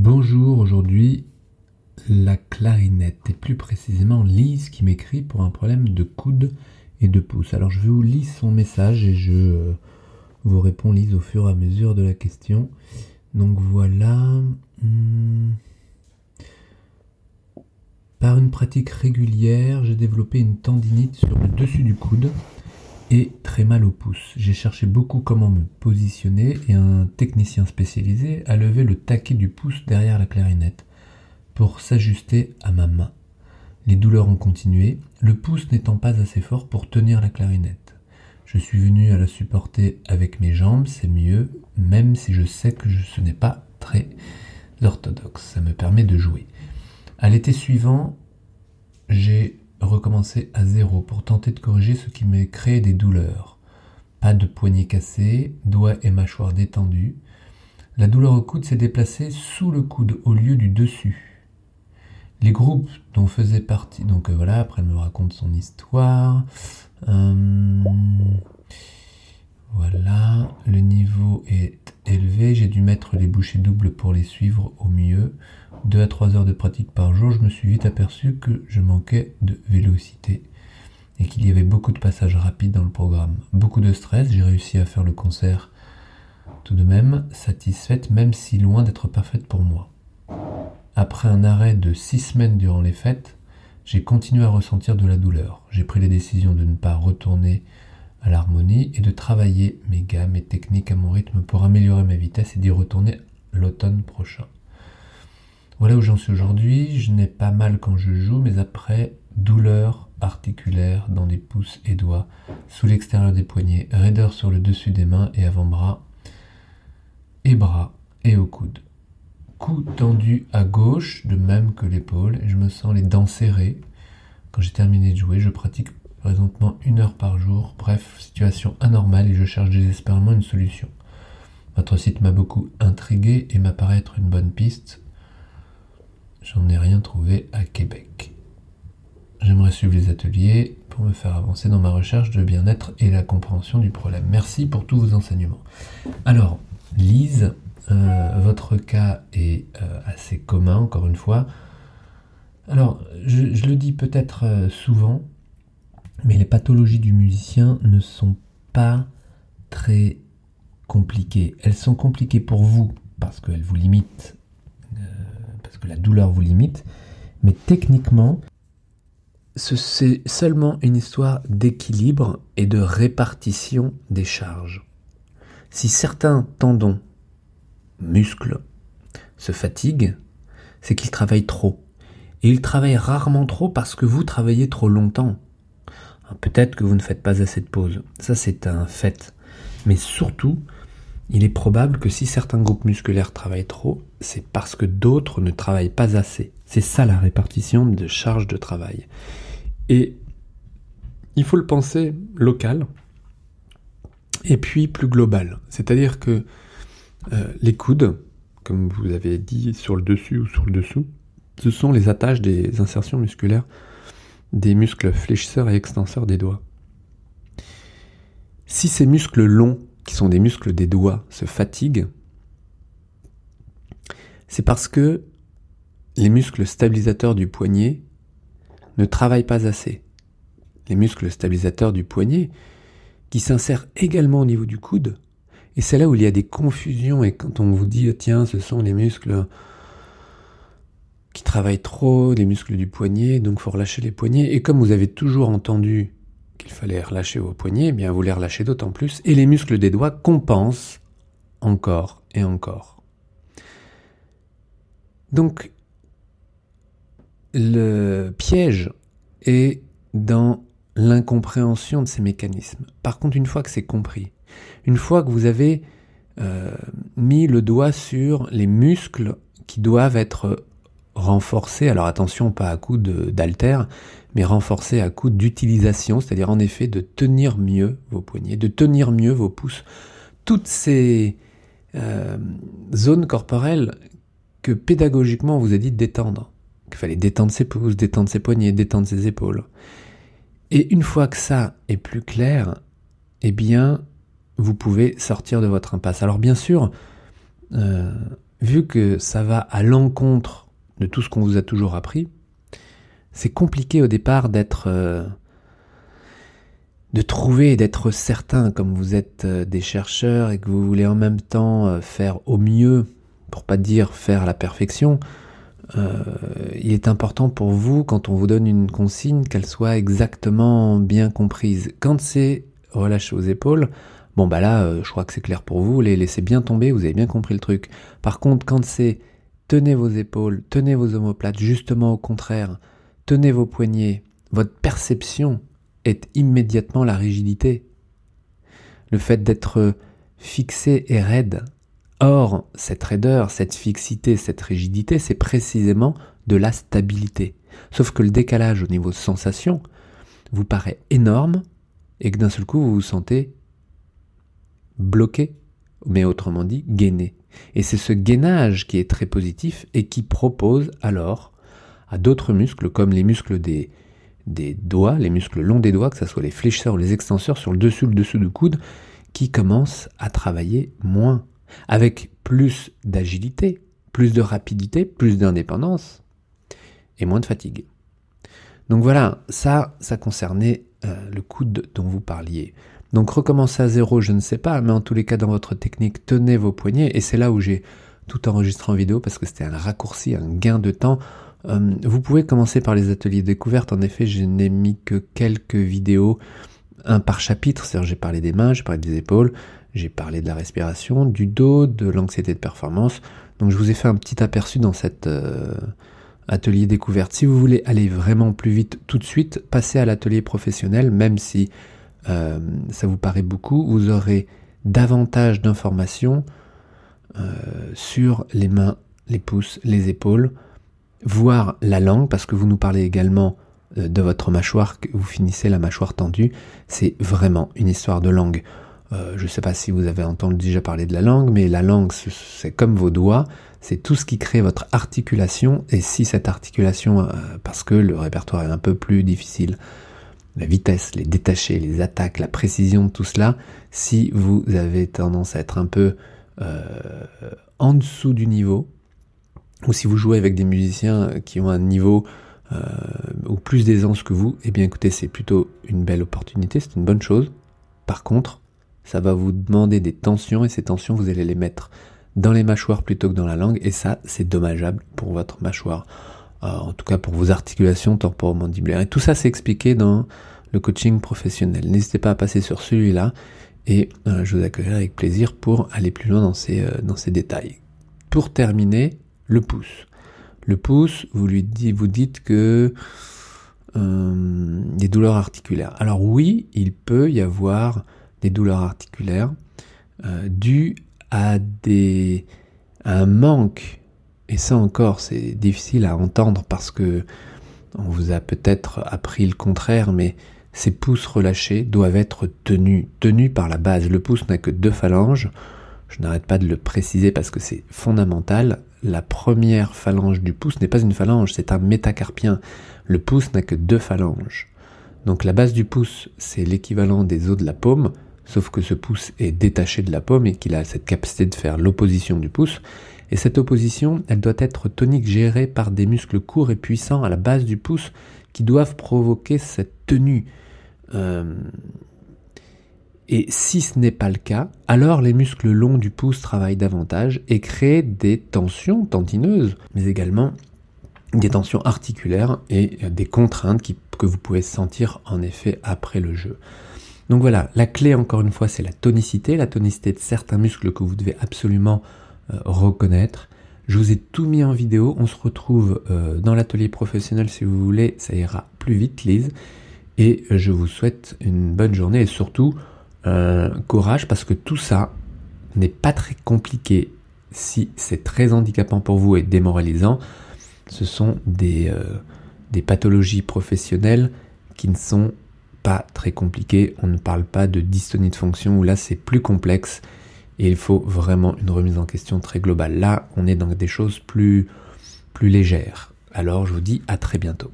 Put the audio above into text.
Bonjour, aujourd'hui la clarinette et plus précisément Lise qui m'écrit pour un problème de coude et de pouce. Alors je vous lis son message et je euh, vous réponds Lise au fur et à mesure de la question. Donc voilà. Hmm. Par une pratique régulière, j'ai développé une tendinite sur le dessus du coude très mal au pouce. J'ai cherché beaucoup comment me positionner et un technicien spécialisé a levé le taquet du pouce derrière la clarinette pour s'ajuster à ma main. Les douleurs ont continué, le pouce n'étant pas assez fort pour tenir la clarinette. Je suis venu à la supporter avec mes jambes, c'est mieux, même si je sais que ce n'est pas très orthodoxe. Ça me permet de jouer. À l'été suivant, j'ai recommencer à zéro pour tenter de corriger ce qui me créé des douleurs. Pas de poignet cassé, doigts et mâchoire détendus. La douleur au coude s'est déplacée sous le coude au lieu du dessus. Les groupes dont faisait partie, donc euh, voilà, après elle me raconte son histoire. Euh, voilà, le niveau est j'ai dû mettre les bouchées doubles pour les suivre au mieux. Deux à trois heures de pratique par jour, je me suis vite aperçu que je manquais de vélocité et qu'il y avait beaucoup de passages rapides dans le programme. Beaucoup de stress, j'ai réussi à faire le concert tout de même, satisfaite, même si loin d'être parfaite pour moi. Après un arrêt de six semaines durant les fêtes, j'ai continué à ressentir de la douleur. J'ai pris la décision de ne pas retourner à l'harmonie et de travailler mes gammes et techniques à mon rythme pour améliorer ma vitesse et d'y retourner l'automne prochain. Voilà où j'en suis aujourd'hui. Je n'ai pas mal quand je joue, mais après, douleur articulaire dans les pouces et doigts, sous l'extérieur des poignets, raideur sur le dessus des mains et avant-bras, et bras et au coude. Cou tendu à gauche, de même que l'épaule, je me sens les dents serrées. Quand j'ai terminé de jouer, je pratique présentement une heure par jour. Bref, situation anormale et je cherche désespérément une solution. Votre site m'a beaucoup intrigué et m'apparaît être une bonne piste. J'en ai rien trouvé à Québec. J'aimerais suivre les ateliers pour me faire avancer dans ma recherche de bien-être et la compréhension du problème. Merci pour tous vos enseignements. Alors, Lise, euh, votre cas est euh, assez commun, encore une fois. Alors, je, le dis peut-être euh, souvent, mais les pathologies du musicien ne sont pas très compliquées. Elles sont compliquées pour vous parce qu'elles vous limitent, euh, parce que la douleur vous limite, mais techniquement, c'est seulement une histoire d'équilibre et de répartition des charges. Si certains tendons, muscles, se fatiguent, c'est qu'ils travaillent trop. Et ils travaillent rarement trop parce que vous travaillez trop longtemps. Peut-être que vous ne faites pas assez de pauses. Ça, c'est un fait. Mais surtout, il est probable que si certains groupes musculaires travaillent trop, c'est parce que d'autres ne travaillent pas assez. C'est ça la répartition de charges de travail. Et il faut le penser local et puis plus global. C'est-à-dire que euh, les coudes, comme vous avez dit sur le dessus ou sur le dessous, ce sont les attaches des insertions musculaires des muscles fléchisseurs et extenseurs des doigts. Si ces muscles longs, qui sont des muscles des doigts, se fatiguent, c'est parce que les muscles stabilisateurs du poignet ne travaillent pas assez. Les muscles stabilisateurs du poignet, qui s'insèrent également au niveau du coude, et c'est là où il y a des confusions, et quand on vous dit, tiens, ce sont les muscles qui travaillent trop, les muscles du poignet, donc faut relâcher les poignets. Et comme vous avez toujours entendu qu'il fallait relâcher vos poignets, eh bien vous les relâchez d'autant plus. Et les muscles des doigts compensent encore et encore. Donc le piège est dans l'incompréhension de ces mécanismes. Par contre, une fois que c'est compris, une fois que vous avez euh, mis le doigt sur les muscles qui doivent être renforcer, alors attention pas à coup d'alter, mais renforcer à coup d'utilisation, c'est-à-dire en effet de tenir mieux vos poignets, de tenir mieux vos pouces. Toutes ces euh, zones corporelles que pédagogiquement on vous a dit de détendre, qu'il fallait détendre ses pouces, détendre ses poignets, détendre ses épaules. Et une fois que ça est plus clair, eh bien, vous pouvez sortir de votre impasse. Alors bien sûr, euh, vu que ça va à l'encontre de tout ce qu'on vous a toujours appris, c'est compliqué au départ d'être euh, de trouver et d'être certain, comme vous êtes euh, des chercheurs et que vous voulez en même temps euh, faire au mieux, pour pas dire faire la perfection, il est important pour vous, quand on vous donne une consigne, qu'elle soit exactement bien comprise. Quand c'est relâché aux épaules, bon bah là, je crois que c'est clair pour vous, les laissez bien tomber, vous avez bien compris le truc. Par contre, quand c'est tenez vos épaules, tenez vos omoplates, justement au contraire, tenez vos poignets, votre perception est immédiatement la rigidité. Le fait d'être fixé et raide. Or, cette raideur, cette fixité, cette rigidité, c'est précisément de la stabilité. Sauf que le décalage au niveau sensation vous paraît énorme et que d'un seul coup vous vous sentez bloqué, mais autrement dit gainé. Et c'est ce gainage qui est très positif et qui propose alors à d'autres muscles comme les muscles des, des doigts, les muscles longs des doigts, que ce soit les fléchisseurs ou les extenseurs sur le dessus, le dessous du coude, qui commencent à travailler moins, avec plus d'agilité, plus de rapidité, plus d'indépendance et moins de fatigue. Donc voilà, ça, ça concernait euh, le coude dont vous parliez. Donc recommencer à zéro, je ne sais pas, mais en tous les cas dans votre technique, tenez vos poignets, et c'est là où j'ai tout enregistré en vidéo parce que c'était un raccourci, un gain de temps euh, vous pouvez commencer par les ateliers découvertes. En effet, je n'ai mis que quelques vidéos, un par chapitre. C'est-à-dire, j'ai parlé des mains, j'ai parlé des épaules, j'ai parlé de la respiration, du dos, de l'anxiété de performance. Donc, je vous ai fait un petit aperçu dans cet euh, atelier découverte. Si vous voulez aller vraiment plus vite tout de suite, passez à l'atelier professionnel, même si euh, ça vous paraît beaucoup, vous aurez davantage d'informations sur les mains, les pouces, les épaules voir la langue, parce que vous nous parlez également euh, de votre mâchoire, que vous finissez la mâchoire tendue, c'est vraiment une histoire de langue. Euh, je ne sais pas si vous avez entendu déjà parler de la langue, mais la langue, c'est comme vos doigts, c'est tout ce qui crée votre articulation, et si cette articulation, euh, parce que le répertoire est un peu plus difficile, la vitesse, les détachés, les attaques, la précision, tout cela, si vous avez tendance à être un peu en dessous du niveau, ou si vous jouez avec des musiciens qui ont un niveau euh, ou plus d'aisance que vous, eh bien écoutez, c'est plutôt une belle opportunité, c'est une bonne chose. Par contre, ça va vous demander des tensions et ces tensions, vous allez les mettre dans les mâchoires plutôt que dans la langue et ça, c'est dommageable pour votre mâchoire. Euh, en tout cas pour vos articulations temporomandibulaires. Et tout ça, c'est expliqué dans le coaching professionnel. N'hésitez pas à passer sur celui-là et euh, je vous accueillerai avec plaisir pour aller plus loin dans ces, dans ces détails. Pour terminer, le pouce. Le pouce, vous lui dites, vous dites que euh, des douleurs articulaires. Alors oui, il peut y avoir des douleurs articulaires euh, dues à des un manque. Et ça encore, c'est difficile à entendre parce que on vous a peut-être appris le contraire, mais ces pouces relâchés doivent être tenus, tenus par la base. Le pouce n'a que deux phalanges. Je n'arrête pas de le préciser parce que c'est fondamental la première phalange du pouce n'est pas une phalange, c'est un métacarpien. Le pouce n'a que deux phalanges. Donc la base du pouce, c'est l'équivalent des os de la paume, sauf que ce pouce est détaché de la paume et qu'il a cette capacité de faire l'opposition du pouce. Et cette opposition, elle doit être tonique gérée par des muscles courts et puissants à la base du pouce qui doivent provoquer cette tenue. Euh, et si ce n'est pas le cas, alors les muscles longs du pouce travaillent davantage et créent des tensions tendineuses, mais également des tensions articulaires et des contraintes que vous pouvez sentir en effet après le jeu. Donc voilà, la clé encore une fois c'est la tonicité, la tonicité de certains muscles que vous devez absolument euh, reconnaître. Je vous ai tout mis en vidéo, on se retrouve euh, dans l'atelier professionnel si vous voulez, ça ira plus vite Lise. Et je vous souhaite une bonne journée et surtout euh, courage parce que tout ça n'est pas très compliqué si c'est très handicapant pour vous et démoralisant. Ce sont des, euh, des pathologies professionnelles qui ne sont pas très compliquées. On ne parle pas de dystonie de fonction où là c'est plus complexe et il faut vraiment une remise en question très globale. Là, on est dans des choses plus, plus légères. Alors je vous dis à très bientôt.